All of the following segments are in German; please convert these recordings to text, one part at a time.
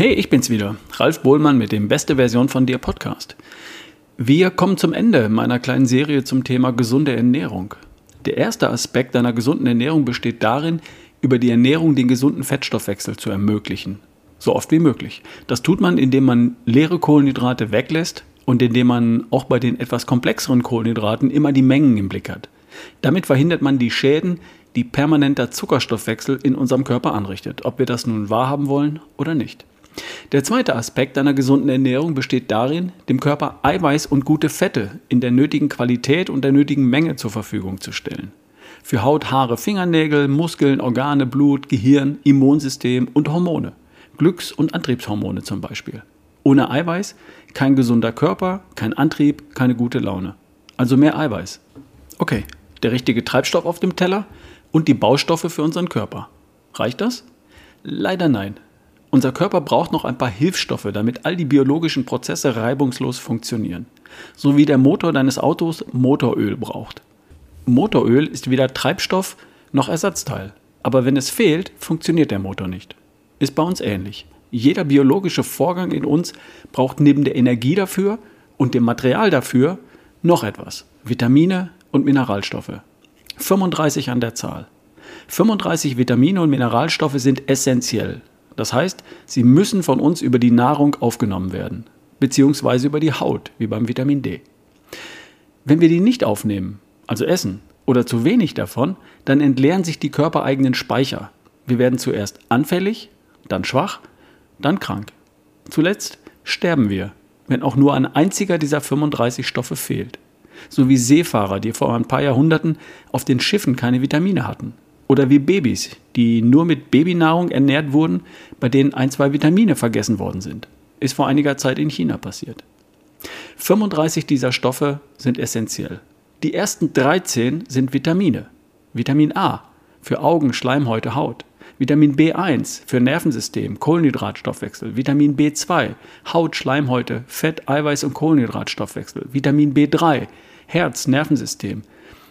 Hey, ich bin's wieder, Ralf Bohlmann mit dem Beste Version von dir Podcast. Wir kommen zum Ende meiner kleinen Serie zum Thema gesunde Ernährung. Der erste Aspekt einer gesunden Ernährung besteht darin, über die Ernährung den gesunden Fettstoffwechsel zu ermöglichen. So oft wie möglich. Das tut man, indem man leere Kohlenhydrate weglässt und indem man auch bei den etwas komplexeren Kohlenhydraten immer die Mengen im Blick hat. Damit verhindert man die Schäden, die permanenter Zuckerstoffwechsel in unserem Körper anrichtet, ob wir das nun wahrhaben wollen oder nicht. Der zweite Aspekt einer gesunden Ernährung besteht darin, dem Körper Eiweiß und gute Fette in der nötigen Qualität und der nötigen Menge zur Verfügung zu stellen. Für Haut, Haare, Fingernägel, Muskeln, Organe, Blut, Gehirn, Immunsystem und Hormone. Glücks- und Antriebshormone zum Beispiel. Ohne Eiweiß kein gesunder Körper, kein Antrieb, keine gute Laune. Also mehr Eiweiß. Okay, der richtige Treibstoff auf dem Teller und die Baustoffe für unseren Körper. Reicht das? Leider nein. Unser Körper braucht noch ein paar Hilfsstoffe, damit all die biologischen Prozesse reibungslos funktionieren. So wie der Motor deines Autos Motoröl braucht. Motoröl ist weder Treibstoff noch Ersatzteil. Aber wenn es fehlt, funktioniert der Motor nicht. Ist bei uns ähnlich. Jeder biologische Vorgang in uns braucht neben der Energie dafür und dem Material dafür noch etwas. Vitamine und Mineralstoffe. 35 an der Zahl. 35 Vitamine und Mineralstoffe sind essentiell. Das heißt, sie müssen von uns über die Nahrung aufgenommen werden, beziehungsweise über die Haut, wie beim Vitamin D. Wenn wir die nicht aufnehmen, also essen, oder zu wenig davon, dann entleeren sich die körpereigenen Speicher. Wir werden zuerst anfällig, dann schwach, dann krank. Zuletzt sterben wir, wenn auch nur ein einziger dieser 35 Stoffe fehlt. So wie Seefahrer, die vor ein paar Jahrhunderten auf den Schiffen keine Vitamine hatten. Oder wie Babys, die nur mit Babynahrung ernährt wurden, bei denen ein, zwei Vitamine vergessen worden sind. Ist vor einiger Zeit in China passiert. 35 dieser Stoffe sind essentiell. Die ersten 13 sind Vitamine. Vitamin A für Augen, Schleimhäute, Haut. Vitamin B1 für Nervensystem, Kohlenhydratstoffwechsel, Vitamin B2, Haut, Schleimhäute, Fett, Eiweiß und Kohlenhydratstoffwechsel, Vitamin B3, Herz, Nervensystem,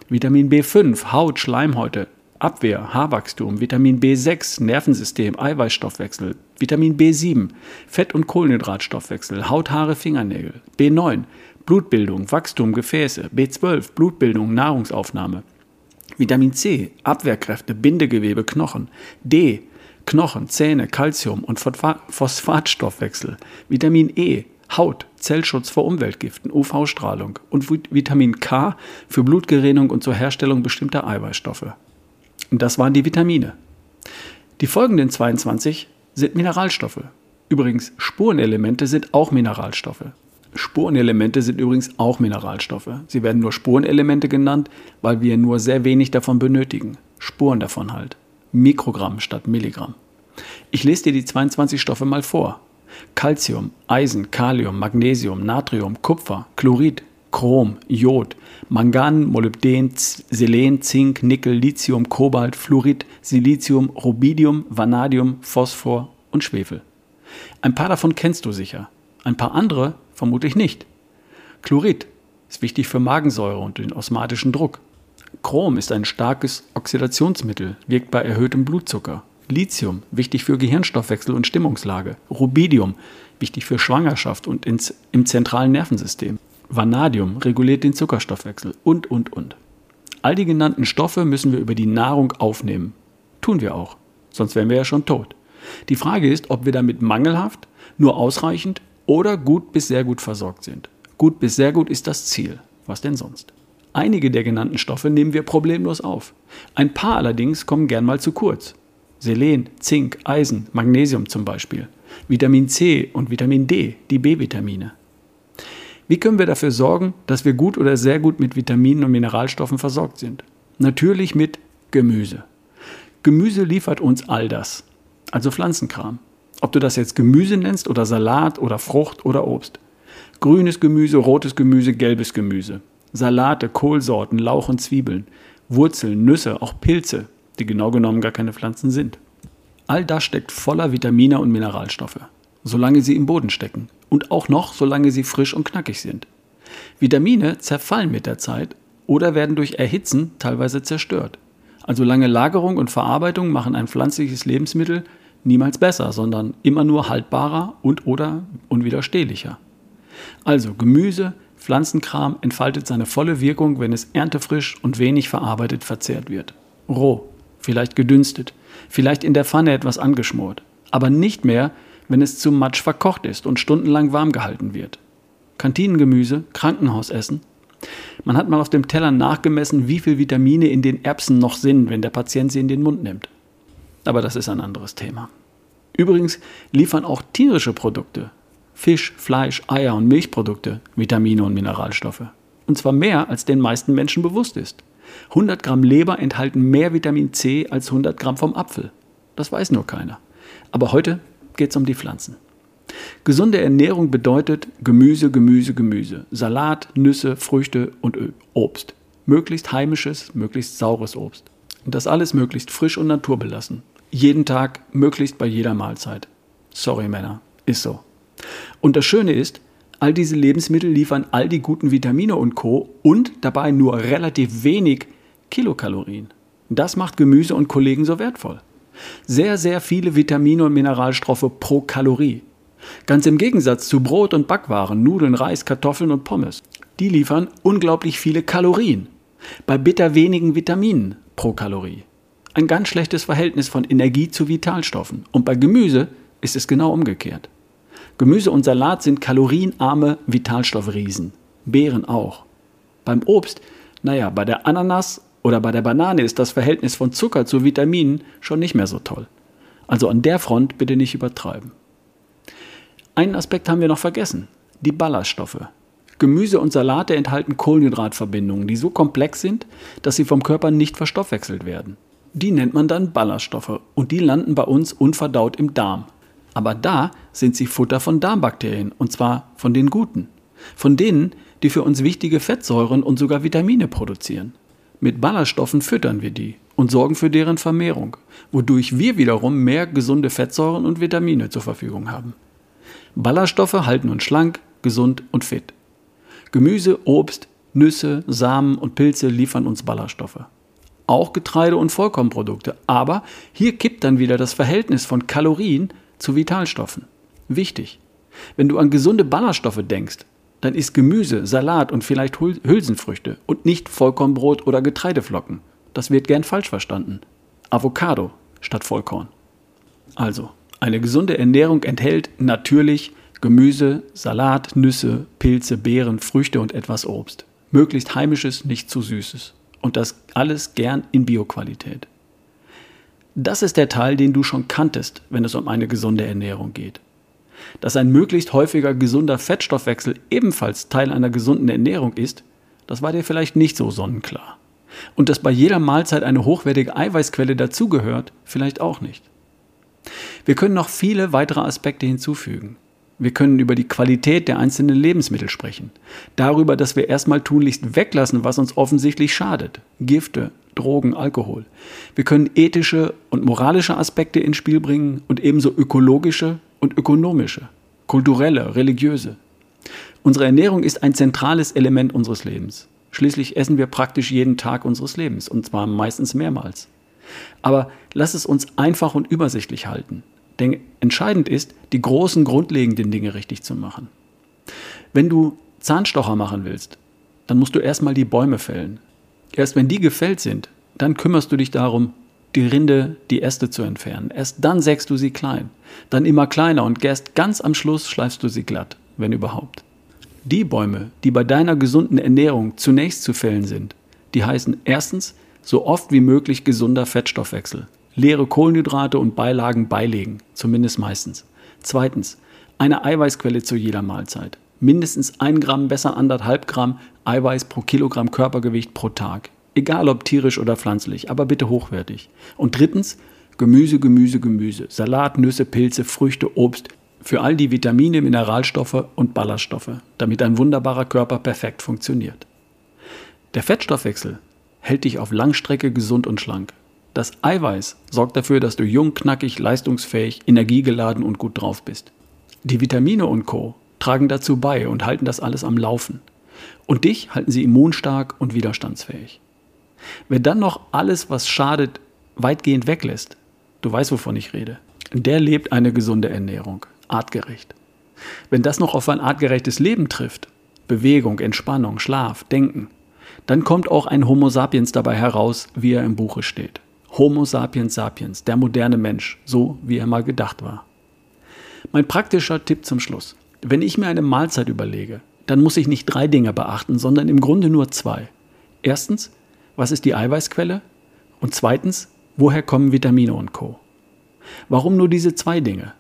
Vitamin B5, Haut, Schleimhäute, Abwehr, Haarwachstum, Vitamin B6, Nervensystem, Eiweißstoffwechsel, Vitamin B7, Fett- und Kohlenhydratstoffwechsel, Haut, Haare, Fingernägel, B9, Blutbildung, Wachstum, Gefäße, B12, Blutbildung, Nahrungsaufnahme, Vitamin C, Abwehrkräfte, Bindegewebe, Knochen. D, Knochen, Zähne, Calcium und Phosphatstoffwechsel. Vitamin E, Haut, Zellschutz vor Umweltgiften, UV-Strahlung und Vitamin K für Blutgerinnung und zur Herstellung bestimmter Eiweißstoffe. Und das waren die Vitamine. Die folgenden 22 sind Mineralstoffe. Übrigens, Spurenelemente sind auch Mineralstoffe. Spurenelemente sind übrigens auch Mineralstoffe. Sie werden nur Spurenelemente genannt, weil wir nur sehr wenig davon benötigen. Spuren davon halt. Mikrogramm statt Milligramm. Ich lese dir die 22 Stoffe mal vor. Calcium, Eisen, Kalium, Magnesium, Natrium, Kupfer, Chlorid, Chrom, Jod, Mangan, Molybden, Selen, Zink, Nickel, Lithium, Kobalt, Fluorid, Silizium, Rubidium, Vanadium, Phosphor und Schwefel. Ein paar davon kennst du sicher. Ein paar andere vermutlich nicht. Chlorid ist wichtig für Magensäure und den osmatischen Druck. Chrom ist ein starkes Oxidationsmittel, wirkt bei erhöhtem Blutzucker. Lithium, wichtig für Gehirnstoffwechsel und Stimmungslage. Rubidium, wichtig für Schwangerschaft und ins, im zentralen Nervensystem. Vanadium reguliert den Zuckerstoffwechsel und, und, und. All die genannten Stoffe müssen wir über die Nahrung aufnehmen. Tun wir auch, sonst wären wir ja schon tot. Die Frage ist, ob wir damit mangelhaft, nur ausreichend oder gut bis sehr gut versorgt sind. Gut bis sehr gut ist das Ziel. Was denn sonst? Einige der genannten Stoffe nehmen wir problemlos auf. Ein paar allerdings kommen gern mal zu kurz. Selen, Zink, Eisen, Magnesium zum Beispiel. Vitamin C und Vitamin D, die B-Vitamine. Wie können wir dafür sorgen, dass wir gut oder sehr gut mit Vitaminen und Mineralstoffen versorgt sind? Natürlich mit Gemüse. Gemüse liefert uns all das, also Pflanzenkram. Ob du das jetzt Gemüse nennst oder Salat oder Frucht oder Obst. Grünes Gemüse, rotes Gemüse, gelbes Gemüse. Salate, Kohlsorten, Lauch und Zwiebeln. Wurzeln, Nüsse, auch Pilze, die genau genommen gar keine Pflanzen sind. All das steckt voller Vitamine und Mineralstoffe, solange sie im Boden stecken und auch noch, solange sie frisch und knackig sind. Vitamine zerfallen mit der Zeit oder werden durch Erhitzen teilweise zerstört. Also lange Lagerung und Verarbeitung machen ein pflanzliches Lebensmittel niemals besser, sondern immer nur haltbarer und oder unwiderstehlicher. Also Gemüse, Pflanzenkram entfaltet seine volle Wirkung, wenn es erntefrisch und wenig verarbeitet verzehrt wird. Roh, vielleicht gedünstet, vielleicht in der Pfanne etwas angeschmort, aber nicht mehr, wenn es zu Matsch verkocht ist und stundenlang warm gehalten wird. Kantinengemüse, Krankenhausessen. Man hat mal auf dem Teller nachgemessen, wie viel Vitamine in den Erbsen noch sind, wenn der Patient sie in den Mund nimmt. Aber das ist ein anderes Thema. Übrigens liefern auch tierische Produkte, Fisch, Fleisch, Eier und Milchprodukte, Vitamine und Mineralstoffe. Und zwar mehr, als den meisten Menschen bewusst ist. 100 Gramm Leber enthalten mehr Vitamin C als 100 Gramm vom Apfel. Das weiß nur keiner. Aber heute es um die Pflanzen. Gesunde Ernährung bedeutet Gemüse, Gemüse, Gemüse, Salat, Nüsse, Früchte und Obst. Möglichst heimisches, möglichst saures Obst. Und das alles möglichst frisch und naturbelassen. Jeden Tag, möglichst bei jeder Mahlzeit. Sorry Männer, ist so. Und das Schöne ist, all diese Lebensmittel liefern all die guten Vitamine und Co. und dabei nur relativ wenig Kilokalorien. Das macht Gemüse und Kollegen so wertvoll. Sehr, sehr viele Vitamine und Mineralstoffe pro Kalorie. Ganz im Gegensatz zu Brot und Backwaren, Nudeln, Reis, Kartoffeln und Pommes. Die liefern unglaublich viele Kalorien. Bei bitter wenigen Vitaminen pro Kalorie. Ein ganz schlechtes Verhältnis von Energie zu Vitalstoffen. Und bei Gemüse ist es genau umgekehrt. Gemüse und Salat sind kalorienarme Vitalstoffriesen. Beeren auch. Beim Obst, naja, bei der Ananas oder bei der Banane ist das Verhältnis von Zucker zu Vitaminen schon nicht mehr so toll. Also an der Front bitte nicht übertreiben. Einen Aspekt haben wir noch vergessen, die Ballaststoffe. Gemüse und Salate enthalten Kohlenhydratverbindungen, die so komplex sind, dass sie vom Körper nicht verstoffwechselt werden. Die nennt man dann Ballaststoffe und die landen bei uns unverdaut im Darm. Aber da sind sie Futter von Darmbakterien und zwar von den guten. Von denen, die für uns wichtige Fettsäuren und sogar Vitamine produzieren. Mit Ballaststoffen füttern wir die und sorgen für deren Vermehrung, wodurch wir wiederum mehr gesunde Fettsäuren und Vitamine zur Verfügung haben. Ballaststoffe halten uns schlank, gesund und fit. Gemüse, Obst, Nüsse, Samen und Pilze liefern uns Ballaststoffe. Auch Getreide und Vollkornprodukte. Aber hier kippt dann wieder das Verhältnis von Kalorien zu Vitalstoffen. Wichtig. Wenn du an gesunde Ballaststoffe denkst, dann isst Gemüse, Salat und vielleicht Hülsenfrüchte und nicht Vollkornbrot oder Getreideflocken. Das wird gern falsch verstanden. Avocado statt Vollkorn. Also, eine gesunde Ernährung enthält natürlich Gemüse, Salat, Nüsse, Pilze, Beeren, Früchte und etwas Obst. Möglichst heimisches, nicht zu süßes. Und das alles gern in Bioqualität. Das ist der Teil, den du schon kanntest, wenn es um eine gesunde Ernährung geht. Dass ein möglichst häufiger gesunder Fettstoffwechsel ebenfalls Teil einer gesunden Ernährung ist, das war dir vielleicht nicht so sonnenklar. Und dass bei jeder Mahlzeit eine hochwertige Eiweißquelle dazugehört, vielleicht auch nicht. Wir können noch viele weitere Aspekte hinzufügen. Wir können über die Qualität der einzelnen Lebensmittel sprechen. Darüber, dass wir erstmal tunlichst weglassen, was uns offensichtlich schadet. Gifte, Drogen, Alkohol. Wir können ethische und moralische Aspekte ins Spiel bringen und ebenso ökologische und ökonomische, kulturelle, religiöse. Unsere Ernährung ist ein zentrales Element unseres Lebens. Schließlich essen wir praktisch jeden Tag unseres Lebens und zwar meistens mehrmals. Aber lass es uns einfach und übersichtlich halten. Denn entscheidend ist, die großen grundlegenden Dinge richtig zu machen. Wenn du Zahnstocher machen willst, dann musst du erstmal die Bäume fällen. Erst wenn die gefällt sind, dann kümmerst du dich darum, die Rinde, die Äste zu entfernen. Erst dann sägst du sie klein, dann immer kleiner und erst ganz am Schluss schleifst du sie glatt, wenn überhaupt. Die Bäume, die bei deiner gesunden Ernährung zunächst zu fällen sind, die heißen erstens so oft wie möglich gesunder Fettstoffwechsel, leere Kohlenhydrate und Beilagen beilegen, zumindest meistens. Zweitens, eine Eiweißquelle zu jeder Mahlzeit. Mindestens ein Gramm, besser anderthalb Gramm Eiweiß pro Kilogramm Körpergewicht pro Tag. Egal ob tierisch oder pflanzlich, aber bitte hochwertig. Und drittens, Gemüse, Gemüse, Gemüse. Salat, Nüsse, Pilze, Früchte, Obst. Für all die Vitamine, Mineralstoffe und Ballaststoffe, damit ein wunderbarer Körper perfekt funktioniert. Der Fettstoffwechsel hält dich auf Langstrecke gesund und schlank. Das Eiweiß sorgt dafür, dass du jung, knackig, leistungsfähig, energiegeladen und gut drauf bist. Die Vitamine und Co. tragen dazu bei und halten das alles am Laufen. Und dich halten sie immunstark und widerstandsfähig. Wer dann noch alles, was schadet, weitgehend weglässt, du weißt, wovon ich rede. der lebt eine gesunde Ernährung, artgerecht. Wenn das noch auf ein artgerechtes Leben trifft, Bewegung, Entspannung, Schlaf, Denken, dann kommt auch ein Homo sapiens dabei heraus, wie er im Buche steht. Homo sapiens sapiens, der moderne Mensch, so wie er mal gedacht war. Mein praktischer Tipp zum Schluss. Wenn ich mir eine Mahlzeit überlege, dann muss ich nicht drei Dinge beachten, sondern im Grunde nur zwei. Erstens, was ist die Eiweißquelle? Und zweitens, woher kommen Vitamine und Co. Warum nur diese zwei Dinge?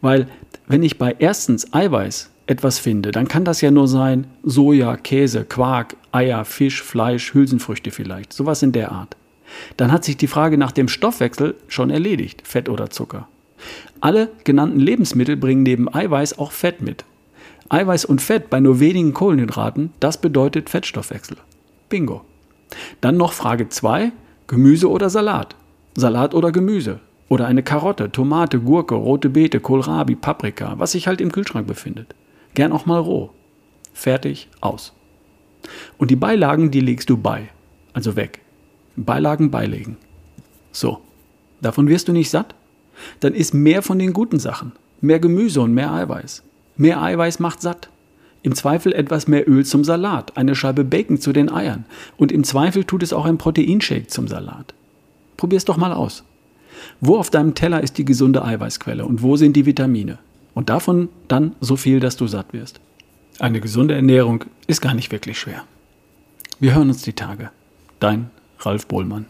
Weil wenn ich bei erstens Eiweiß etwas finde, dann kann das ja nur sein Soja, Käse, Quark, Eier, Fisch, Fleisch, Hülsenfrüchte vielleicht, sowas in der Art. Dann hat sich die Frage nach dem Stoffwechsel schon erledigt, Fett oder Zucker. Alle genannten Lebensmittel bringen neben Eiweiß auch Fett mit. Eiweiß und Fett bei nur wenigen Kohlenhydraten, das bedeutet Fettstoffwechsel. Bingo. Dann noch Frage 2, Gemüse oder Salat? Salat oder Gemüse? Oder eine Karotte, Tomate, Gurke, rote Beete, Kohlrabi, Paprika, was sich halt im Kühlschrank befindet. Gern auch mal roh. Fertig, aus. Und die Beilagen, die legst du bei. Also weg. Beilagen beilegen. So. Davon wirst du nicht satt? Dann isst mehr von den guten Sachen. Mehr Gemüse und mehr Eiweiß. Mehr Eiweiß macht satt. Im Zweifel etwas mehr Öl zum Salat, eine Scheibe Bacon zu den Eiern. Und im Zweifel tut es auch ein Proteinshake zum Salat. Probier's doch mal aus. Wo auf deinem Teller ist die gesunde Eiweißquelle und wo sind die Vitamine? Und davon dann so viel, dass du satt wirst. Eine gesunde Ernährung ist gar nicht wirklich schwer. Wir hören uns die Tage. Dein Ralf Bohlmann.